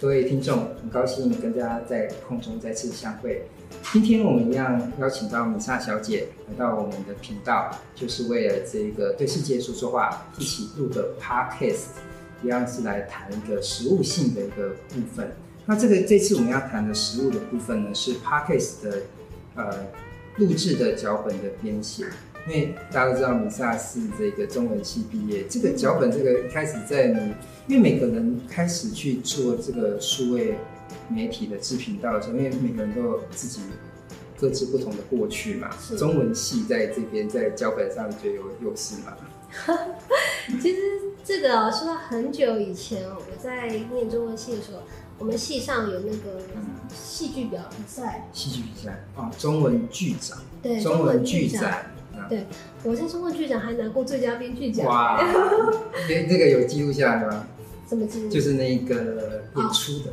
各位听众，很高兴跟大家在空中再次相会。今天我们一样邀请到米萨小姐来到我们的频道，就是为了这个对世界说说话一起录的 Podcast，一样是来谈一个实务性的一个部分。那这个这次我们要谈的实务的部分呢，是 Podcast 的呃录制的脚本的编写。因为大家都知道米萨是这个中文系毕业，这个脚本这个一开始在你，因为每个人开始去做这个数位媒体的制频道的时候，因为每个人都有自己各自不同的过去嘛。中文系在这边在脚本上就有优势嘛。其实这个啊，说到很久以前哦，我在念中文系的时候，我们系上有那个戏剧表比赛。戏剧比赛啊，中文剧展。对，中文剧展。对，我在中国剧展还拿过最佳编剧奖。哇，这 这个有记录下来吗？怎么记录？就是那个演出的，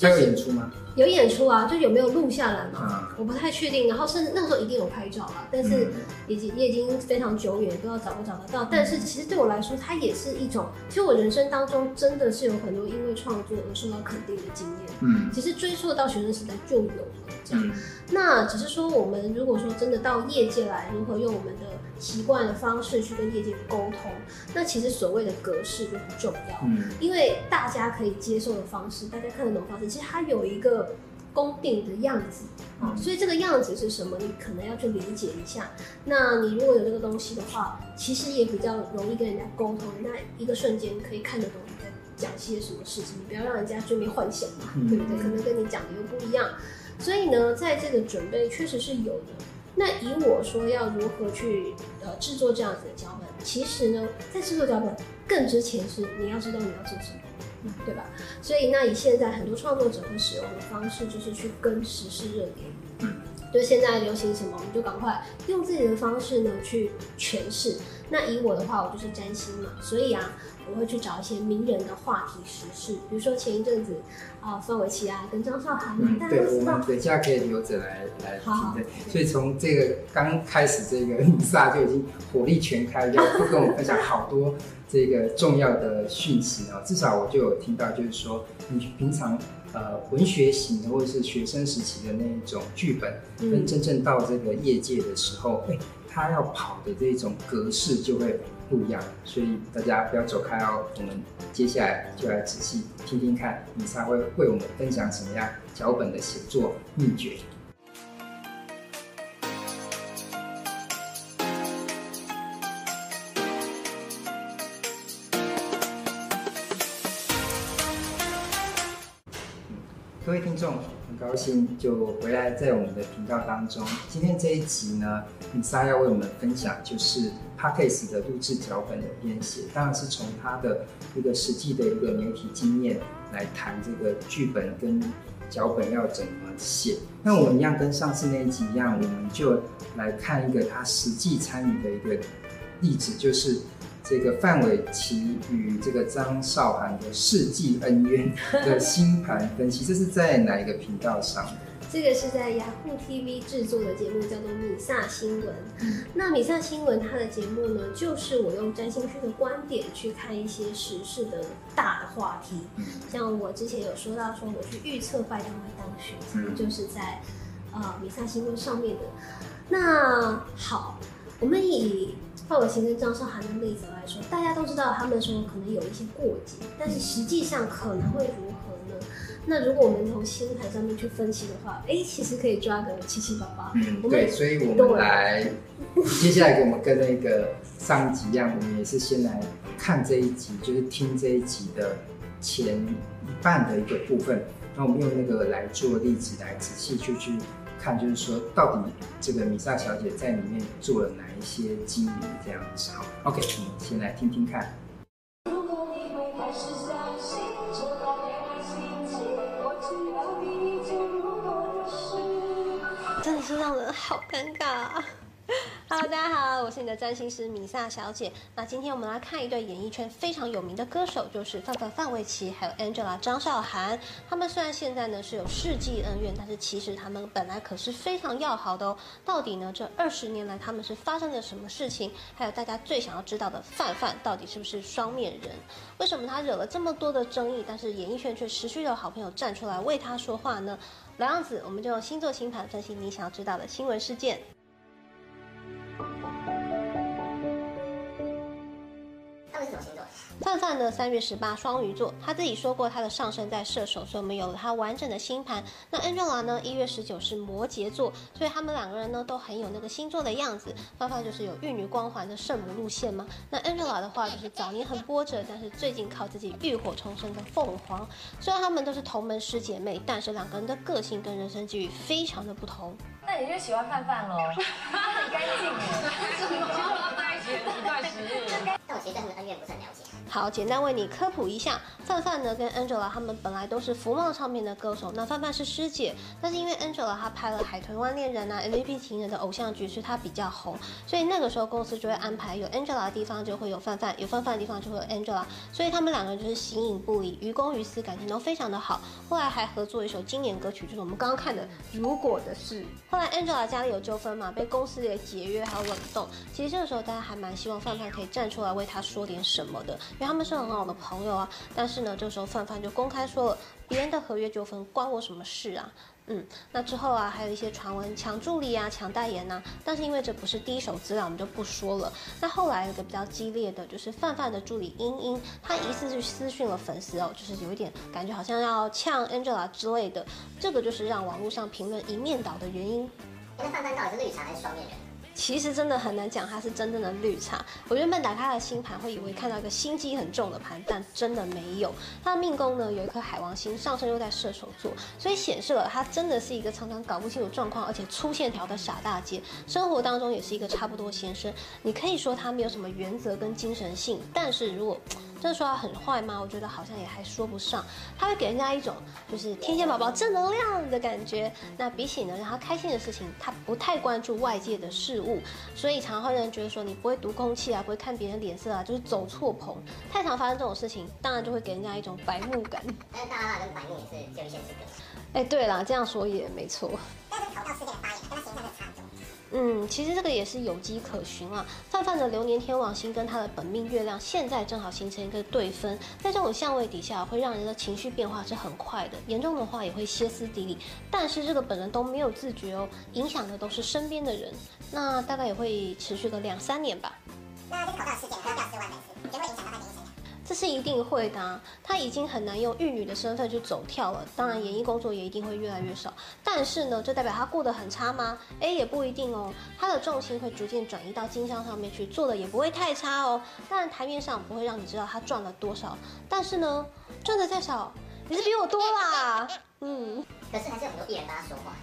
还有演出吗？有演出啊，就有没有录下来嘛？我不太确定。然后甚至那时候一定有拍照啊，但是已经也已经非常久远，不知道找不找得到。但是其实对我来说，它也是一种，其实我人生当中真的是有很多因为创作而受到肯定的经验。嗯，其实追溯到学生时代就有了这样。那只是说，我们如果说真的到业界来，如何用我们的习惯的方式去跟业界沟通，那其实所谓的格式就很重要。嗯，因为大家可以接受的方式，大家看得懂的方式，其实它有一个。公定的样子啊，所以这个样子是什么？你可能要去理解一下。那你如果有这个东西的话，其实也比较容易跟人家沟通，那一个瞬间可以看得懂你在讲些什么事情。你不要让人家追没幻想嘛，对不对？可能跟你讲的又不一样。所以呢，在这个准备确实是有的。那以我说要如何去呃制作这样子的脚本，其实呢，在制作脚本更之前是你要知道你要做什么。嗯，对吧？所以那以现在很多创作者会使用的方式，就是去跟时事热点。嗯，就现在流行什么，我们就赶快用自己的方式呢去诠释。那以我的话，我就是占星嘛，所以啊。我会去找一些名人的话题时事，比如说前一阵子啊，范玮琪啊，跟张韶涵，嗯，对，我们等一下可以留着来来听。对，所以从这个刚开始，这个 米萨就已经火力全开，就会跟我们分享好多这个重要的讯息啊。至少我就有听到，就是说你平常呃文学型的或者是学生时期的那一种剧本，跟真正到这个业界的时候，哎，他要跑的这种格式就会。不一样，所以大家不要走开哦。我们接下来就来仔细听听看，米莎会为我们分享什么样脚本的写作秘诀。各位听众，很高兴就回来在我们的频道当中。今天这一集呢，米萨要为我们分享就是 Podcast 的录制脚本的编写，当然是从他的一个实际的一个媒体经验来谈这个剧本跟脚本要怎么写。那我们一样跟上次那一集一样，我们就来看一个他实际参与的一个例子，就是。这个范玮琪与这个张韶涵的世纪恩怨的星盘分析，这是在哪一个频道上的？这个是在雅虎 TV 制作的节目，叫做《米萨新闻》。那《米萨新闻》它的节目呢，就是我用占星师的观点去看一些时事的大的话题。像我之前有说到，说我去预测拜登会当选，其实就是在呃《米萨新闻》上面的。那好，我们以。范玮琪跟张韶涵的例子来说，大家都知道他们说可能有一些过节，但是实际上可能会如何呢？那如果我们从星盘上面去分析的话，哎、欸，其实可以抓个七七八八。嗯，对，所以我们来接下来，我们跟那个上一集一样，我们也是先来看这一集，就是听这一集的前一半的一个部分，那我们用那个来做例子来仔细去去。看，就是说，到底这个米萨小姐在里面做了哪一些经营这样子。好，OK，我们先来听听看。真的是让人好尴尬啊！哈大家好，我是你的占星师米萨小姐。那今天我们来看一对演艺圈非常有名的歌手，就是范范范玮琪还有 Angela 张韶涵。他们虽然现在呢是有世纪恩怨，但是其实他们本来可是非常要好的哦。到底呢这二十年来他们是发生了什么事情？还有大家最想要知道的范范到底是不是双面人？为什么他惹了这么多的争议，但是演艺圈却持续有好朋友站出来为他说话呢？老样子，我们就用星座星盘分析你想要知道的新闻事件。范范呢，三月十八，双鱼座，他自己说过他的上升在射手，所以我们有了他完整的星盘。那 Angela 呢，一月十九是摩羯座，所以他们两个人呢都很有那个星座的样子。范范就是有玉女光环的圣母路线嘛，那 Angela 的话就是早年很波折，但是最近靠自己浴火重生的凤凰。虽然他们都是同门师姐妹，但是两个人的个性跟人生际遇非常的不同。那你就喜欢范范喽？他很干净一起一段时日，但我其实对他们恩怨不是很了解。好，简单为你科普一下，范范呢跟 Angela 他们本来都是福茂唱片的歌手，那范范是师姐，但是因为 Angela 她拍了《海豚湾恋人》啊、MVP 情人的偶像剧，所以她比较红，所以那个时候公司就会安排有 Angela 的地方就会有范范，有范范的地方就会有 Angela，所以他们两个人就是形影不离，于公于私感情都非常的好。后来还合作一首经典歌曲，就是我们刚刚看的《如果的事》。后来 Angela 家里有纠纷嘛，被公司给解约还有冷冻，其实这个时候大家还蛮希望范范可以站出来为他说点什么的。因为他们是很好的朋友啊，但是呢，这时候范范就公开说了，别人的合约纠纷关我什么事啊？嗯，那之后啊，还有一些传闻抢助理啊、抢代言呐、啊，但是因为这不是第一手资料，我们就不说了。那后来有个比较激烈的就是范范的助理英英，她疑似去私讯了粉丝哦，就是有一点感觉好像要呛 Angela 之类的，这个就是让网络上评论一面倒的原因。那范范到底是绿茶还是双面人？其实真的很难讲，他是真正的绿茶。我原本打开他的星盘，会以为看到一个心机很重的盘，但真的没有。他的命宫呢，有一颗海王星，上升又在射手座，所以显示了他真的是一个常常搞不清楚状况，而且粗线条的傻大姐。生活当中也是一个差不多先生。你可以说他没有什么原则跟精神性，但是如果这说他很坏吗？我觉得好像也还说不上。他会给人家一种就是天线宝宝正能量的感觉。那比起呢让他开心的事情，他不太关注外界的事物，所以常常会让人觉得说你不会读空气啊，不会看别人脸色啊，就是走错棚。太常发生这种事情，当然就会给人家一种白目感。但是大剌剌跟白目也是只有一线之隔。哎，对了，这样说也没错。但是头道事件的发言跟他形象很多。嗯，其实这个也是有迹可循啊。泛泛的流年天王星跟他的本命月亮现在正好形成一个对分，在这种相位底下，会让人的情绪变化是很快的，严重的话也会歇斯底里。但是这个本人都没有自觉哦，影响的都是身边的人。那大概也会持续个两三年吧。那这个头道事件，他要掉四万粉丝，这是一定会的啊，他已经很难用玉女的身份去走跳了。当然，演艺工作也一定会越来越少。但是呢，这代表他过得很差吗？诶，也不一定哦。他的重心会逐渐转移到经商上面去，做的也不会太差哦。当然，台面上不会让你知道他赚了多少。但是呢，赚的再少，也是比我多啦。嗯，可是还是有很多艺人帮他说话。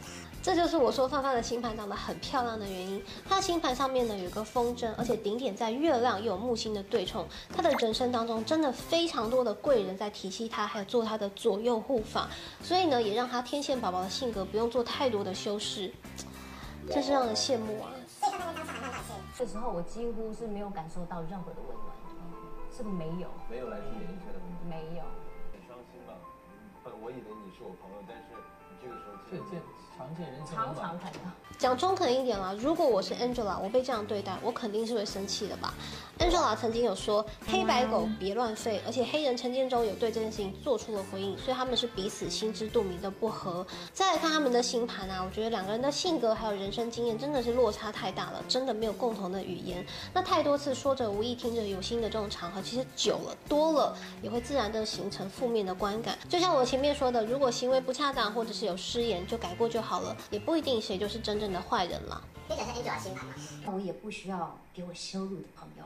这就是我说范范的星盘长得很漂亮的原因。他的星盘上面呢有个风筝，而且顶点在月亮又有木星的对冲。他的人生当中真的非常多的贵人在提携他，还有做他的左右护法，所以呢也让他天线宝宝的性格不用做太多的修饰，真是让人羡慕啊。这时候我几乎是没有感受到任何的温暖，是不是没有？没有来自你一切的温暖，没有。很伤心吧？本我以为你是我朋友，但是你这个时候见常见人常常看到。讲中肯一点啦，如果我是 Angela，我被这样对待，我肯定是会生气的吧。Angela 曾经有说黑白狗别乱吠，而且黑人陈建州有对这件事情做出了回应，所以他们是彼此心知肚明的不合。再来看他们的星盘啊，我觉得两个人的性格还有人生经验真的是落差太大了，真的没有共同的语言。那太多次说着无意，听着有心的这种场合，其实久了多了也会自然的形成负面的观感。就像我前面说的，如果行为不恰当或者是有失言，就改过就好了，也不一定谁就是真正的坏人了。可以讲一下 Angel 的星盘吗？我也不需要给我羞辱的朋友，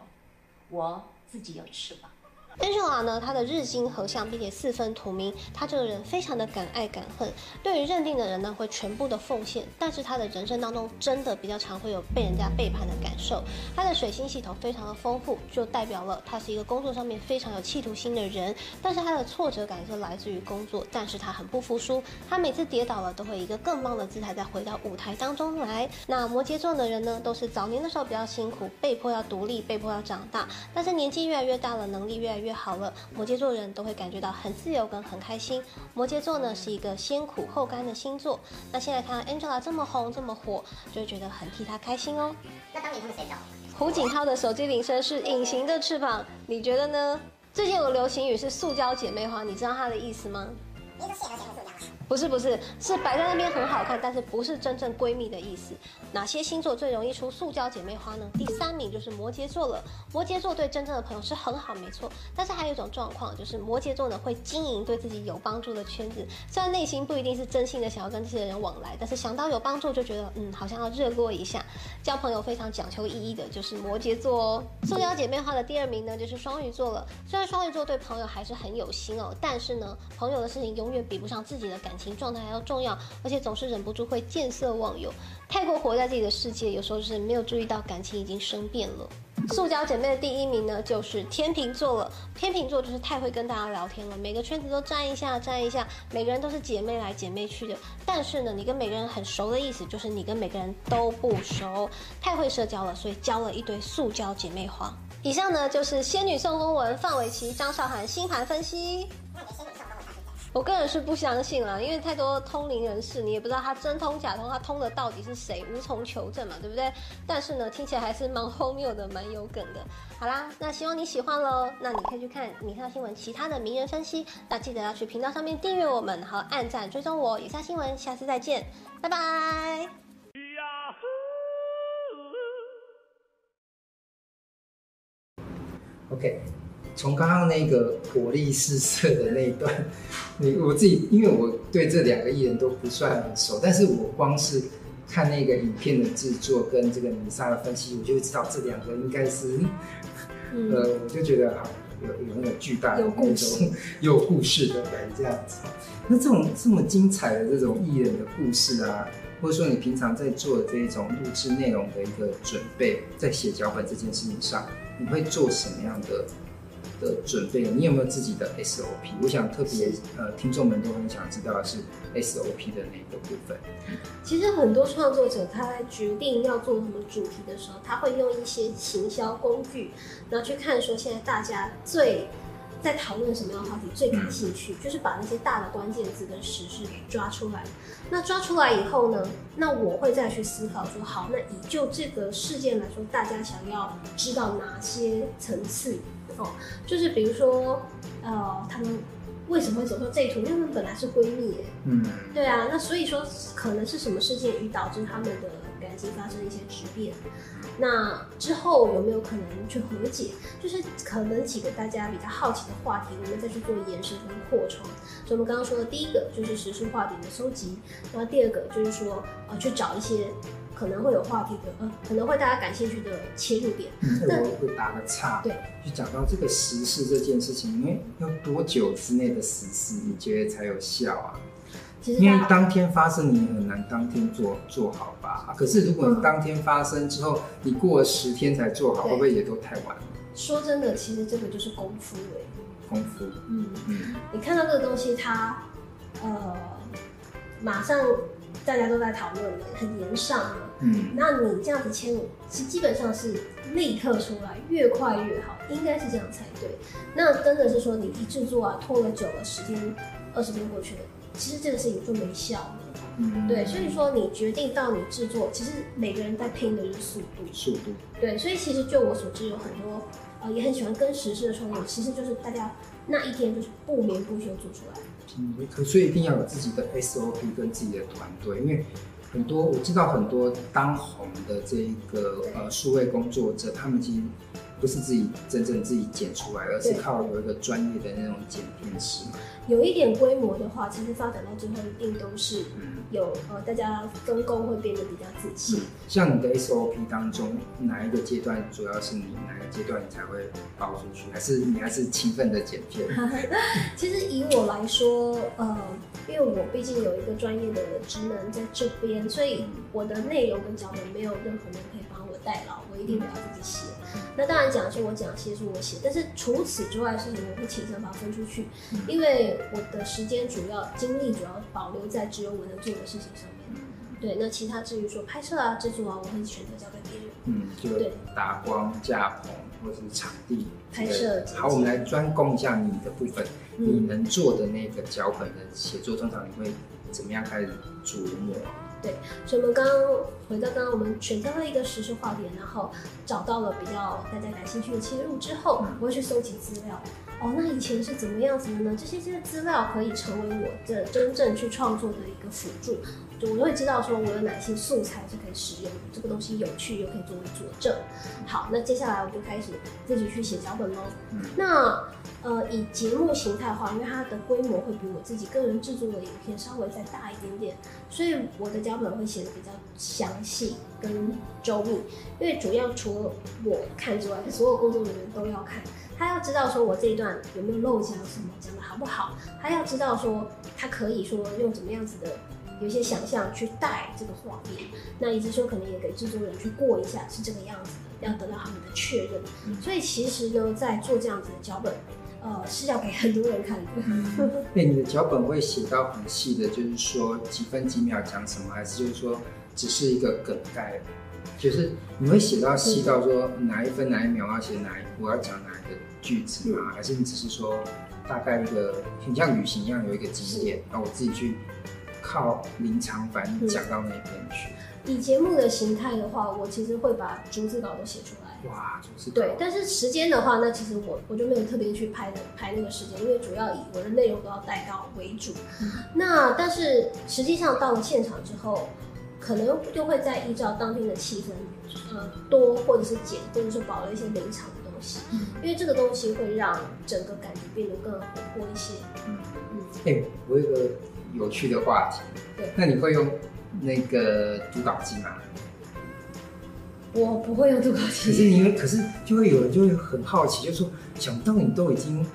我自己有翅膀。Angela 呢，她的日金合相，并且四分土冥，她这个人非常的敢爱敢恨，对于认定的人呢，会全部的奉献。但是她的人生当中，真的比较常会有被人家背叛的感受。她的水星系统非常的丰富，就代表了她是一个工作上面非常有企图心的人。但是她的挫折感是来自于工作，但是她很不服输，她每次跌倒了都会以一个更棒的姿态再回到舞台当中来。那摩羯座的人呢，都是早年的时候比较辛苦，被迫要独立，被迫要长大，但是年纪越来越大了，能力越来越好了，摩羯座人都会感觉到很自由跟很开心。摩羯座呢是一个先苦后甘的星座。那现在看到 Angela 这么红这么火，就会觉得很替她开心哦。那当年他们谁找？胡锦涛的手机铃声是隐形的翅膀，你觉得呢？最近有个流行语是塑胶姐妹花，你知道它的意思吗？不是不是，是摆在那边很好看，但是不是真正闺蜜的意思。哪些星座最容易出塑胶姐妹花呢？第三名就是摩羯座了。摩羯座对真正的朋友是很好，没错。但是还有一种状况，就是摩羯座呢会经营对自己有帮助的圈子，虽然内心不一定是真心的想要跟这些人往来，但是想到有帮助就觉得嗯，好像要热络一下。交朋友非常讲求意义的，就是摩羯座哦。塑胶姐妹花的第二名呢，就是双鱼座了。虽然双鱼座对朋友还是很有心哦，但是呢，朋友的事情永远比不上自己的感情。状态还要重要，而且总是忍不住会见色忘友，太过活在自己的世界，有时候是没有注意到感情已经生变了。塑胶姐妹的第一名呢，就是天秤座了。天秤座就是太会跟大家聊天了，每个圈子都沾一下沾一下，每个人都是姐妹来姐妹去的。但是呢，你跟每个人很熟的意思，就是你跟每个人都不熟，太会社交了，所以交了一堆塑胶姐妹花。以上呢就是仙女宋公文、范玮琪、张韶涵星盘分析。我个人是不相信啦，因为太多通灵人士，你也不知道他真通假通，他通的到底是谁，无从求证嘛，对不对？但是呢，听起来还是蛮荒谬的，蛮有梗的。好啦，那希望你喜欢喽。那你可以去看《以下新闻》其他的名人分析，那记得要去频道上面订阅我们，好按赞追踪我。以下新闻，下次再见，拜拜。OK。从刚刚那个火力四射的那一段，你我自己，因为我对这两个艺人都不算很熟，但是我光是看那个影片的制作跟这个米莎的分析，我就会知道这两个应该是，嗯、呃，我就觉得好有有那种巨大的那种有故事的人这样子。那这种这么精彩的这种艺人的故事啊，或者说你平常在做的这一种录制内容的一个准备，在写脚本这件事情上，你会做什么样的？的准备，你有没有自己的 SOP？我想特别呃，听众们都很想知道的是 SOP 的那个部分。其实很多创作者他在决定要做什么主题的时候，他会用一些行销工具，然后去看说现在大家最在讨论什么样的话题最感兴趣，就是把那些大的关键字跟时事给抓出来。那抓出来以后呢，那我会再去思考说，好，那以就这个事件来说，大家想要知道哪些层次？哦，就是比如说，呃，他们为什么会走到这一途？因为他们本来是闺蜜，嗯，对啊，那所以说可能是什么事件与导致他们的感情发生一些质变？那之后有没有可能去和解？就是可能几个大家比较好奇的话题，我们再去做延伸跟扩充。所以我们刚刚说的第一个就是时事话题的收集，然后第二个就是说，呃，去找一些。可能会有话题的，呃，可能会大家感兴趣的切入点。嗯，那我会打个岔，对，就讲到这个时事这件事情，因为要多久之内的时事你觉得才有效啊？其实因为当天发生，你很难当天做做好吧？可是如果你当天发生之后，嗯、你过了十天才做好，会不会也都太晚了？说真的，其实这个就是功夫哎，功夫。嗯嗯，你看到这个东西，它呃，马上。大家都在讨论的，很严上了。嗯，那你这样子签，其实基本上是立刻出来，越快越好，应该是这样才对。那真的是说你一制作啊，拖了久了，时间、二十天过去了，其实这个事情就没效了。嗯，对，所以说你决定到你制作，其实每个人在拼的就是速度。速度。对，所以其实就我所知，有很多呃也很喜欢跟时事的创作，其实就是大家那一天就是不眠不休做出来。嗯，可所以一定要有自己的 SOP 跟自己的团队，因为很多我知道很多当红的这一个呃数位工作者，他们已经不是自己真正自己剪出来，而是靠有一个专业的那种剪片师。有一点规模的话，其实发展到最后一定都是有呃，大家分工会变得比较仔细。嗯。像你的 SOP 当中，哪一个阶段主要是你哪一个阶段你才会包出去，还是你还是勤奋的剪片？其实以我来说，呃，因为我毕竟有一个专业的职能在这边，所以我的内容跟脚本没有任何人可以帮我代劳，我一定得要自己写。那当然讲是我讲，写是我写，但是除此之外的事情，我会倾向把它分出去，因为。我的时间主要精力主要保留在只有我能做的事情上面。对，那其他至于说拍摄啊、制作啊，我会选择交给别人。嗯，就打光、架棚或者是场地拍摄。好，我们来专攻一下你的部分，嗯、你能做的那个脚本的写作，通常你会怎么样开始琢磨？对，所以我们刚刚回到刚刚，我们选择了一个时事话题，然后找到了比较大家感兴趣的切入之后，我会去搜集资料。哦，那以前是怎么样子的呢？这些这些资料可以成为我的真正去创作的一个辅助，就我会知道说我有哪些素材是可以使用的，这个东西有趣又可以作为佐证。好，那接下来我就开始自己去写脚本喽。那呃，以节目形态的话，因为它的规模会比我自己个人制作的影片稍微再大一点点，所以我的脚本会写的比较详细跟周密，因为主要除了我看之外，所有工作人员都要看。他要知道说我这一段有没有漏讲什么，讲的好不好？他要知道说他可以说用怎么样子的，有一些想象去带这个画面。那以及说可能也给制作人去过一下是这个样子的，要得到他们的确认。嗯、所以其实呢，在做这样子的脚本，呃，是要给很多人看的。那、嗯、你的脚本会写到很细的，就是说几分几秒讲什么，还是就是说只是一个梗概？就是你会写到细到说哪一分哪一秒要写哪一，我要讲哪一个。句子吗？还是你只是说大概一个很像旅行一样有一个景点，然后我自己去靠临场反应讲到那边去。以节目的形态的话，我其实会把逐字稿都写出来。哇，逐字稿。对，但是时间的话，那其实我我就没有特别去排的排那个时间，因为主要以我的内容都要带到为主。嗯、那但是实际上到了现场之后，可能就会再依照当天的气氛，呃，多或者是减，或者是保留一些临场。嗯，因为这个东西会让整个感觉变得更活泼一些。嗯嗯。哎、欸，我有个有趣的话题。对。那你会用那个读稿机吗？我不会用读稿机。可是因为，可是就会有人就会很好奇，就说想不到你都已经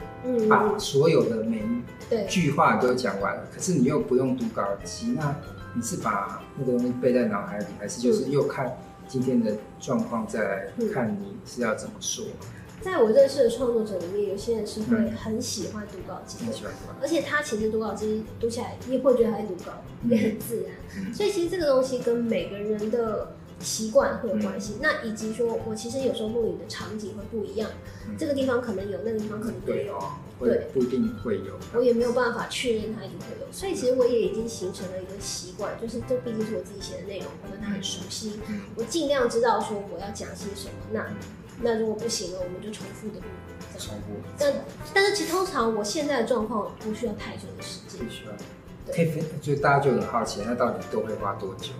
把所有的每一句话都讲完了，嗯、可是你又不用读稿机，那你是把那个东西背在脑海里，还是就是又看今天的状况再来看你是要怎么说？在我认识的创作者里面，有些人是会很喜欢读稿机，很喜欢，而且他其实读稿机读起来，你也会觉得他在读稿，也很自然。嗯、所以其实这个东西跟每个人的习惯会有关系。嗯、那以及说我其实有时候录影的场景会不一样，嗯、这个地方可能有，那个地方可能没有，对，不一定会有。我也没有办法确认它一定会有，所以其实我也已经形成了一个习惯，就是这毕竟是我自己写的内容，我跟他很熟悉，嗯、我尽量知道说我要讲些什么。那那如果不行了，我们就重复的录。重复。但但是其实通常我现在的状况不需要太久的时间。不需要。可以分，就大家就很好奇，那到底都会花多久？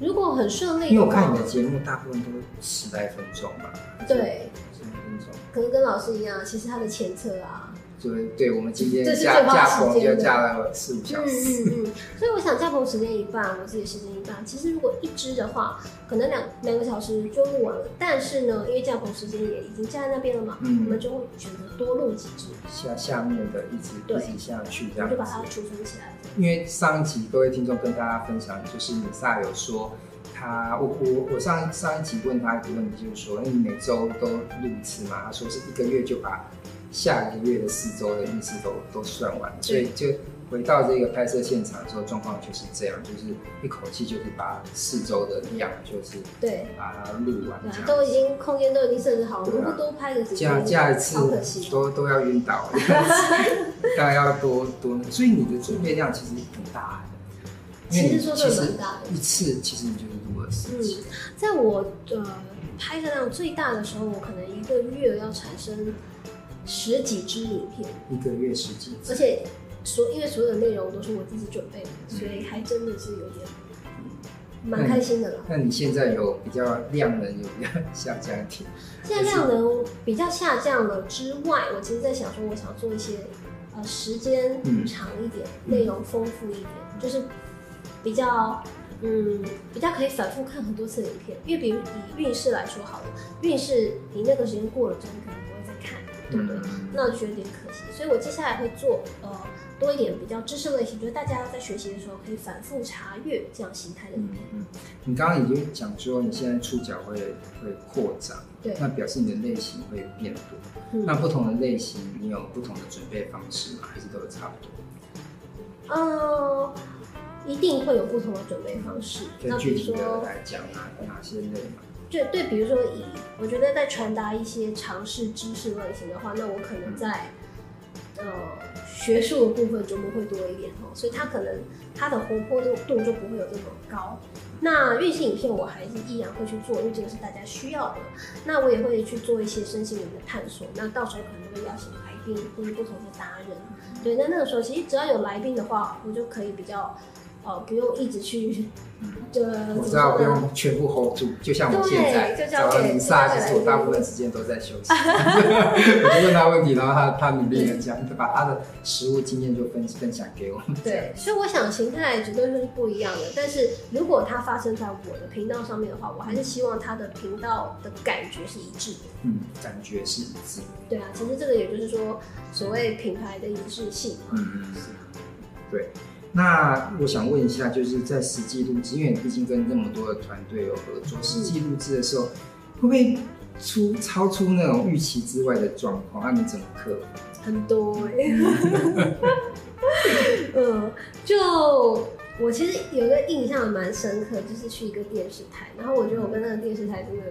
如果很顺利，因为我看你的节目大部分都十来分钟吧。对。十来分钟。可能跟老师一样，其实他的前车啊。对，对我们今天架架棚就架了四五小时。嗯嗯嗯。所以我想架棚时间一半，我自己时间一半。其实如果一支的话，可能两两个小时就录完了。但是呢，因为架棚时间也已经架在那边了嘛，嗯、我们就会选择多录几支。下下面的一直对一直下去这样，就把它储存起来。因为上一集各位听众跟大家分享，就是米萨有说他，我我我上上一集问他一个问题，就是说，你每周都录一次嘛？他说是一个月就把。下一个月的四周的运势都都算完，所以就回到这个拍摄现场的时候，状况就是这样，就是一口气就是把四周的量就是对把它录完，都已经空间都已经设置好了，如果多拍个几下下一次都都要晕倒，大概要多多，所以你的准备量其实很大的，其实说的很大的，一次其实你就是录了四次。在我呃拍摄量最大的时候，我可能一个月要产生。十几支影片，一个月十几支，而且所因为所有的内容都是我自己准备的，嗯、所以还真的是有点蛮开心的了。那你现在有比较量能有比较下降一点？现在量能比较下降了之外，我其实在想说，我想做一些呃时间长一点、内、嗯、容丰富一点，就是比较嗯比较可以反复看很多次的影片。因为比如以运势来说好了，运势你那个时间过了之后，你可能对不对？嗯、那觉得有点可惜。所以我接下来会做呃。多一点比较知识类型，就是大家在学习的时候可以反复查阅这样形态的影片。嗯，你刚刚已经讲说你现在触角会会扩展，对，那表示你的类型会变多。嗯。那不同的类型，你有不同的准备方式吗？还是都差不多？嗯，一定会有不同的准备方式。那具体的来讲，哪哪些类嘛？就对，比如说以我觉得在传达一些常识知识类型的话，那我可能在。呃，学术的部分就不会多一点哦，所以它可能它的活泼度度就不会有这么高。那运势影片我还是依然会去做，因为这个是大家需要的。那我也会去做一些身心灵的探索。那到时候可能会邀请来宾或者不同的达人。对，那那个时候其实只要有来宾的话，我就可以比较。哦，不用一直去，对，我知道不用全部 hold 住，就像我现在找到米萨，其实我大部分时间都在休息。我就问他问题，然后他他努力的讲，就把他的实物经验就分分享给我。对，所以我想形态绝对是不一样的。但是如果它发生在我的频道上面的话，我还是希望他的频道的感觉是一致的。嗯，感觉是一致。对啊，其实这个也就是说，所谓品牌的一致性。嗯嗯，对。那我想问一下，就是在实际录制，因为你毕竟跟那么多的团队有合作，实际录制的时候，会不会出超出那种预期之外的状况？那你怎么克服？很多哎、欸，嗯，就我其实有一个印象蛮深刻，就是去一个电视台，然后我觉得我跟那个电视台真的，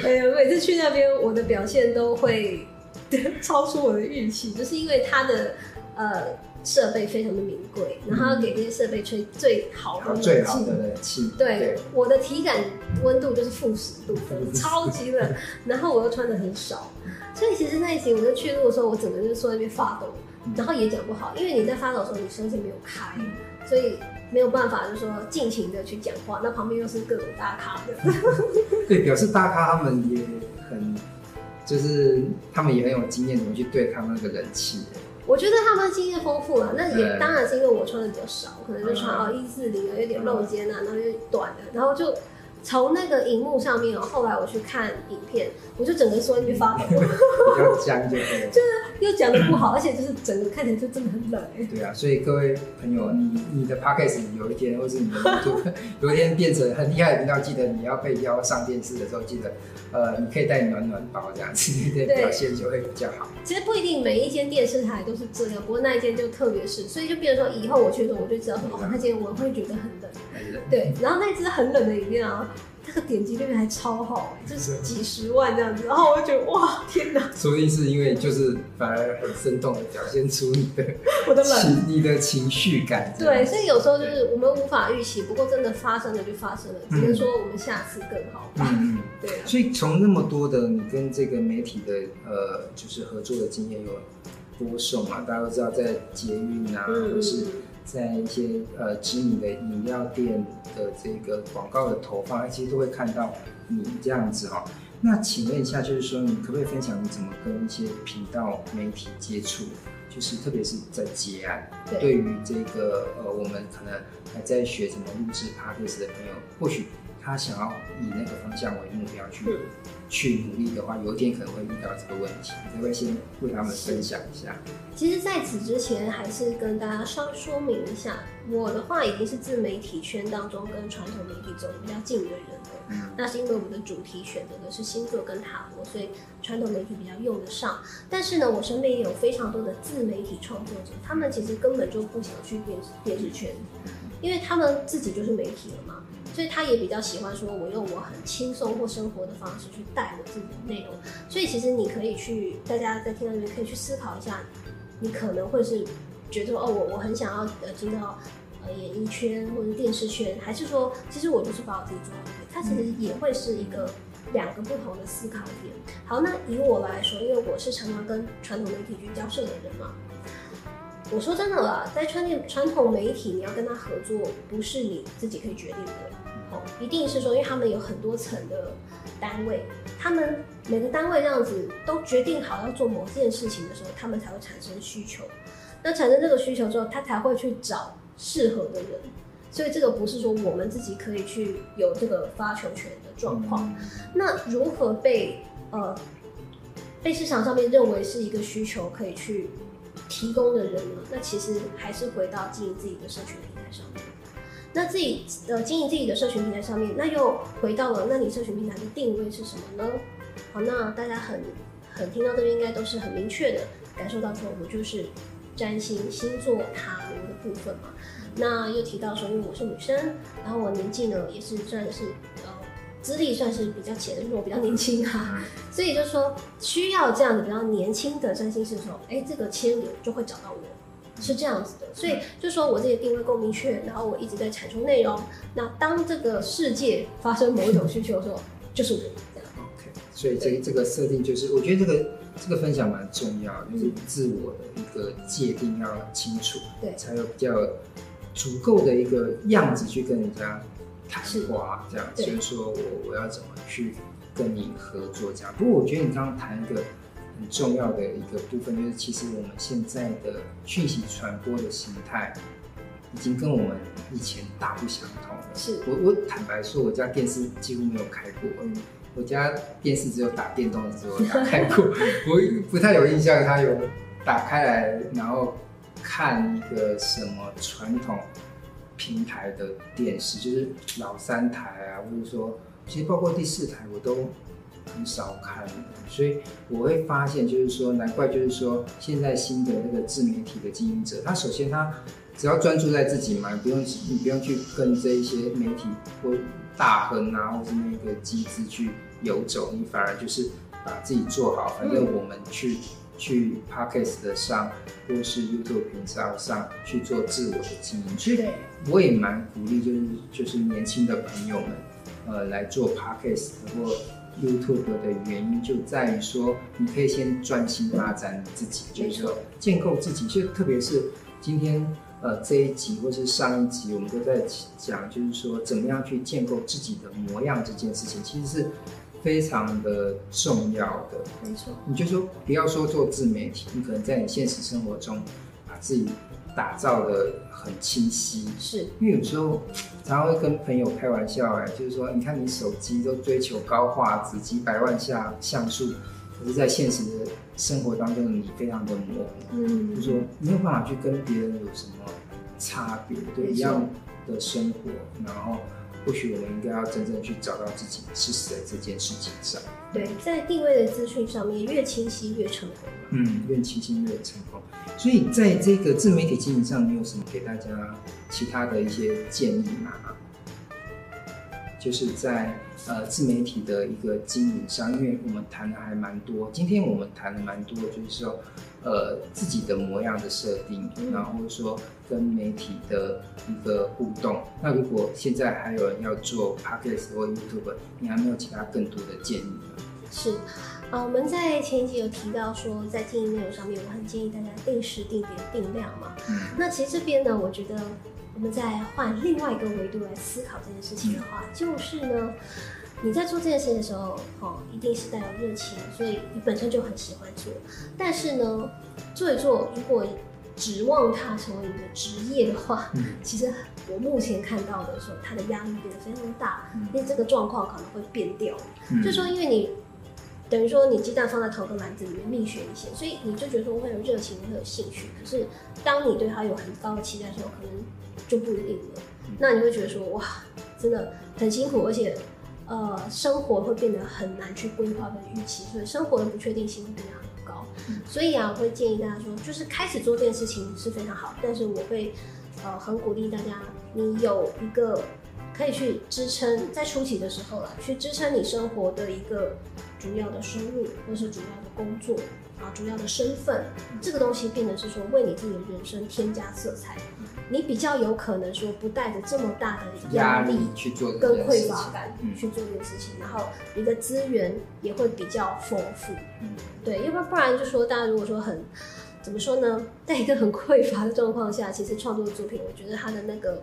哎呀，每次去那边，我的表现都会 超出我的预期，就是因为他的呃。设备非常的名贵，然后要给这些设备吹最好的最好的冷气。对，我的体感温度就是负十度，超级冷。然后我又穿的很少，所以其实那一集我就去录的时候，我整个就是坐在那边发抖，然后也讲不好，因为你在发抖的时候，你声线没有开，所以没有办法就是说尽情的去讲话。那旁边又是各种大咖的，对，表示大咖他们也很，就是他们也很有经验，怎么去对抗那个人气。我觉得他们经验丰富了，那也当然是因为我穿的比较少，可能就穿哦一四零啊，有点露肩啊，然后又短的，然后就。从那个荧幕上面哦，后来我去看影片，我就整个说一句发抖，比较僵就是又讲的不好，而且就是整个看起来就真的很冷。对啊，所以各位朋友，你你的 podcast 有一天，或是你的 YouTube 有一天变成很厉害的频道，记得你要被邀上电视的时候，记得呃，你可以带暖暖包这样子，的，表现就会比较好。其实不一定每一间电视台都是这样，不过那一间就特别是，所以就变成说以后我去的时候，我就知道说哦，那间我会觉得很冷。对，然后那支很冷的饮料啊。那个点击率还超好，就是几十万这样子，然后我就觉得哇，天哪！说不定是因为就是反而很生动的表现出你的 我的冷，你的情绪感。对，所以有时候就是我们无法预期，不过真的发生了就发生了，只能说我们下次更好吧。嗯，对啊。所以从那么多的你跟这个媒体的呃，就是合作的经验有播送嘛，大家都知道在捷运啊，嗯、或是。在一些呃知名的饮料店的这个广告的投放，其实都会看到你这样子哈、喔。那请问一下，就是说你可不可以分享你怎么跟一些频道媒体接触？就是特别是在接案，对，于这个呃我们可能还在学怎么录制 podcast 的朋友，或许。他想要以那个方向为目标去、嗯、去努力的话，有一天可能会遇到这个问题，你可不可以先为他们分享一下？其实，在此之前，还是跟大家稍微说明一下，我的话已经是自媒体圈当中跟传统媒体走的比较近的人了。嗯，那是因为我们的主题选择的是星座跟塔罗，所以传统媒体比较用得上。但是呢，我身边也有非常多的自媒体创作者，他们其实根本就不想去电视电视圈，因为他们自己就是媒体了嘛。所以他也比较喜欢说，我用我很轻松或生活的方式去带我自己的内容。所以其实你可以去，大家在听到这边可以去思考一下，你可能会是觉得，哦，我我很想要呃进到呃演艺圈或者电视圈，还是说，其实我就是把我自己做好。它其实也会是一个两个不同的思考点。好，那以我来说，因为我是常常跟传统媒体去交涉的人嘛。我说真的啦，在传统传统媒体，你要跟他合作，不是你自己可以决定的，哦，一定是说，因为他们有很多层的单位，他们每个单位这样子都决定好要做某件事情的时候，他们才会产生需求。那产生这个需求之后，他才会去找适合的人。所以这个不是说我们自己可以去有这个发球权的状况。嗯、那如何被呃被市场上面认为是一个需求可以去提供的人呢？那其实还是回到经营自己的社群平台上面。那自己呃经营自己的社群平台上面，那又回到了那你社群平台的定位是什么呢？好，那大家很很听到这边应该都是很明确的感受到说，我就是占星、星座、塔罗的部分嘛。那又提到说，因为我是女生，然后我年纪呢也是算是呃资历算是比较浅的，因为我比较年轻哈，所以就说需要这样子比较年轻的占星师的时候，哎，这个牵连就会找到我，是这样子的。所以就说我自己的定位够明确，然后我一直在产出内容。那当这个世界发生某一种需求的时候，就是我这样。OK，所以这这个设定就是，我觉得这个这个分享蛮重要，就是自我的一个界定要清楚，对，才有比较。足够的一个样子去跟人家谈话，这样，所以说我我要怎么去跟你合作这样。不过我觉得你刚刚谈一个很重要的一个部分，就是其实我们现在的讯息传播的形态已经跟我们以前大不相同了。是我我坦白说，我家电视几乎没有开过，嗯、我家电视只有打电动的时候打开过，我不太有印象它有打开来然后。看一个什么传统平台的电视，就是老三台啊，或者说，其实包括第四台我都很少看，所以我会发现，就是说，难怪就是说，现在新的那个自媒体的经营者，他首先他只要专注在自己嘛，不用你不用去跟这一些媒体或大亨啊，或是那个机制去游走，你反而就是把自己做好，反正我们去。去 Podcast 的上，或是 YouTube 频道上去做自我的经营，所以我也蛮鼓励，就是就是年轻的朋友们，呃，来做 Podcast 或 YouTube 的原因就在于说，你可以先专心发展你自己，就是说建构自己。就特别是今天呃这一集或是上一集，我们都在讲，就是说怎么样去建构自己的模样这件事情，其实是。非常的重要的，没错。你就说不要说做自媒体，你可能在你现实生活中把自己打造的很清晰。是，因为有时候常常会跟朋友开玩笑，哎，就是说，你看你手机都追求高画质，几百万下像素，可是，在现实的生活当中，你非常的模糊。嗯，就是说没有办法去跟别人有什么差别，对一样的生活，然后。或许我们应该要真正去找到自己是谁这件事情上。对，在定位的资讯上面越清晰越成功。嗯，越清晰越成功。所以在这个自媒体经营上，你有什么给大家其他的一些建议吗？就是在呃自媒体的一个经营上，因为我们谈的还蛮多。今天我们谈的蛮多，就是说呃自己的模样的设定，嗯、然后说跟媒体的一个互动。那如果现在还有人要做 Podcast 或 YouTube，你还没有其他更多的建议吗？是，呃，我们在前一集有提到说，在经营内容上面，我很建议大家定时、定点、定量嘛。嗯。那其实这边呢，我觉得。我们再换另外一个维度来思考这件事情的话，嗯、就是呢，你在做这件事情的时候，哦，一定是带有热情，所以你本身就很喜欢做。但是呢，做一做，如果指望它成为你的职业的话，嗯、其实我目前看到的时候，它的压力变得非常大，嗯、因为这个状况可能会变掉。嗯、就是说，因为你等于说你鸡蛋放在同一个篮子里面，命悬一线，所以你就觉得说我会有热情，我会有兴趣。可是当你对它有很高的期待的时候，可能就不一定了，那你会觉得说哇，真的很辛苦，而且呃，生活会变得很难去规划跟预期，所以生活的不确定性会变得很高。嗯、所以啊，我会建议大家说，就是开始做这件事情是非常好，但是我会呃很鼓励大家，你有一个可以去支撑在初期的时候啦，去支撑你生活的一个主要的收入或是主要的工作啊，主要的身份，这个东西变得是说为你自己的人生添加色彩。你比较有可能说不带着这么大的压力去做跟匮乏感去做这件事情，然后你的资源也会比较丰富。嗯，对，要不然不然就说大家如果说很怎么说呢？在一个很匮乏的状况下，其实创作的作品，我觉得它的那个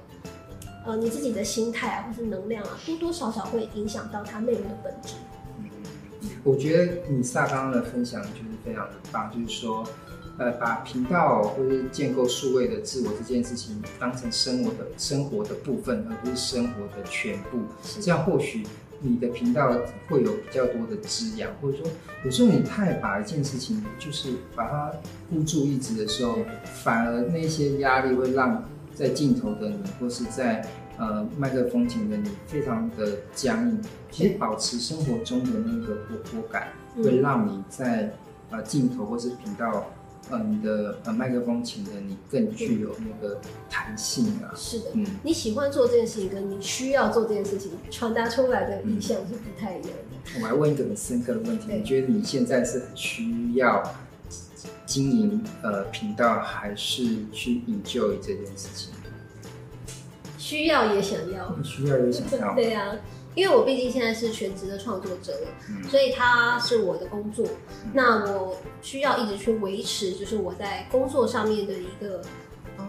呃，你自己的心态啊，或是能量啊，多多少少会影响到它内容的本质。我觉得你萨刚刚的分享就是非常的棒，就是说，呃，把频道或是建构数位的自我这件事情当成生活的生活的部分，而不是生活的全部。这样或许你的频道会有比较多的滋养，或者说有时候你太把一件事情就是把它孤注一掷的时候，反而那些压力会让在镜头的你或是在。呃，麦克风前的你非常的僵硬，其实保持生活中的那个活泼感，会让你在呃镜头或是频道，呃你的呃麦克风前的你更具有那个弹性啊。是的，嗯，你喜欢做这件事情，跟你需要做这件事情，传达出来的意向是不太一样的。我来问一个很深刻的问题，你觉得你现在是很需要经营呃频道，还是去 enjoy 这件事情？需要也想要，需要也想要。对呀、啊，因为我毕竟现在是全职的创作者了，嗯、所以它是我的工作。嗯、那我需要一直去维持，就是我在工作上面的一个呃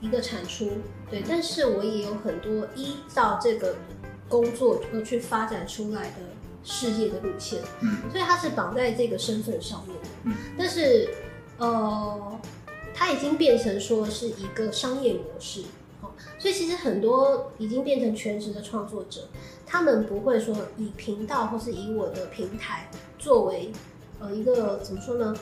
一个产出。对，但是我也有很多依照这个工作而去发展出来的事业的路线。嗯，所以它是绑在这个身份上面的。嗯，但是呃，它已经变成说是一个商业模式。所以其实很多已经变成全职的创作者，他们不会说以频道或是以我的平台作为呃一个怎么说呢，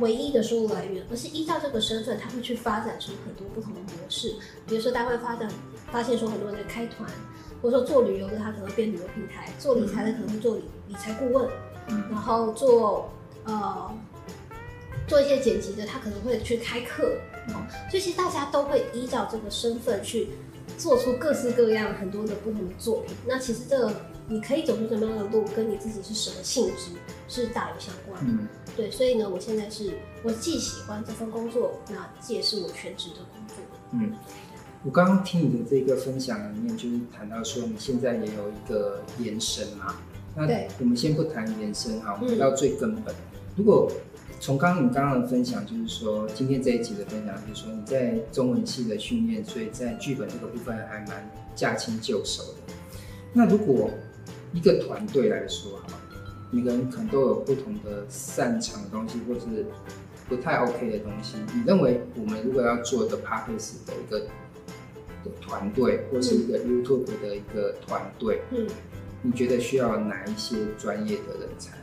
唯一的收入来源，而是依照这个身份，他会去发展出很多不同的模式。比如说，大家会发展发现说，很多人在开团，或者说做旅游的，他可能变旅游平台；做理财的可能会做理理财顾问，然后做呃做一些剪辑的，他可能会去开课。所以其实大家都会依照这个身份去做出各式各样很多的不同的作品。那其实这个你可以走出什么样的路，跟你自己是什么性质是大有相关的。嗯、对，所以呢，我现在是我既喜欢这份工作，那这也是我全职的工作。嗯，我刚刚听你的这个分享里面，就是谈到说你现在也有一个延伸嘛。那我们先不谈延伸哈，我们到最根本。嗯、如果从刚刚你刚刚的分享，就是说今天这一集的分享，就是说你在中文系的训练，所以在剧本这个部分还蛮驾轻就熟的。那如果一个团队来说，哈，每个人可能都有不同的擅长的东西，或是不太 OK 的东西。你认为我们如果要做一个 Podcast 的一个的团队，或是一个 YouTube 的一个团队，嗯，你觉得需要哪一些专业的人才？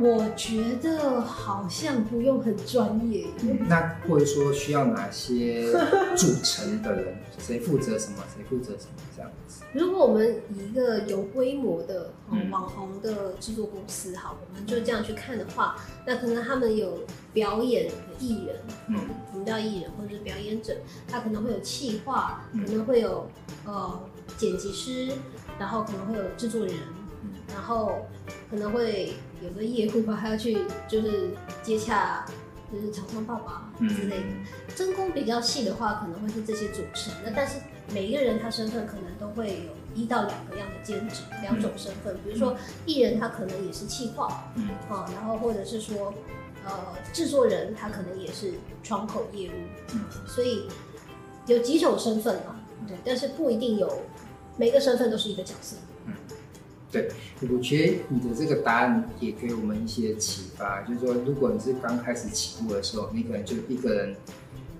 我觉得好像不用很专业，嗯，那或者说需要哪些组成的人？谁负责什么？谁负责什么？这样子。如果我们以一个有规模的网红的制作公司，好，我们就这样去看的话，那可能他们有表演的艺人，嗯，我们叫艺人或者是表演者，他可能会有企划，可能会有呃剪辑师，然后可能会有制作人，然后可能会。有个业务吧，还要去就是接洽，就是厂商爸爸之类的。分工比较细的话，可能会是这些组成。那但是每一个人他身份可能都会有一到两个样的兼职，两种身份。比如说艺人他可能也是企划，嗯，啊，然后或者是说呃制作人他可能也是窗口业务，嗯，所以有几种身份嘛，对，但是不一定有每个身份都是一个角色。对，我觉得你的这个答案也给我们一些启发，就是说，如果你是刚开始起步的时候，你可能就一个人，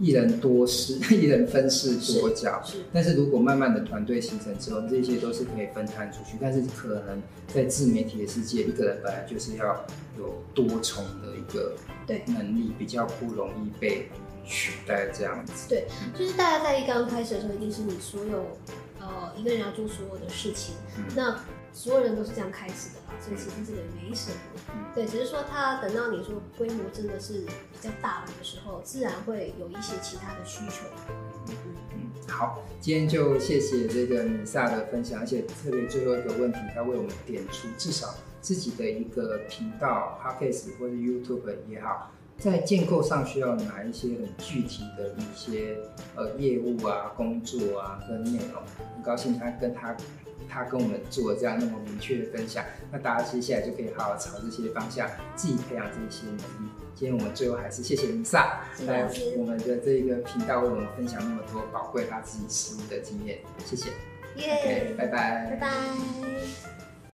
一人多事，一人分饰多角。是。但是如果慢慢的团队形成之后，这些都是可以分摊出去。但是可能在自媒体的世界，一个人本来就是要有多重的一个对能力，比较不容易被取代这样子。对，就是大家在一刚开始的时候，一定是你所有呃一个人要做所有的事情，嗯、那。所有人都是这样开始的吧，所以其实这个也没什么。嗯、对，只是说他等到你说规模真的是比较大了的时候，自然会有一些其他的需求。嗯嗯，好，今天就谢谢这个米萨的分享，而且特别最后一个问题，他为我们点出至少自己的一个频道，Podcast 或者 YouTube 也好，在建构上需要哪一些很具体的一些呃业务啊、工作啊跟内容。很高兴他跟他。他跟我们做这样那么明确的分享，那大家接下来就可以好好朝这些方向自己培养这些能力。今天我们最后还是谢谢林萨来我们的这个频道为我们分享那么多宝贵他自己实物的经验，谢谢。耶，拜拜，拜拜。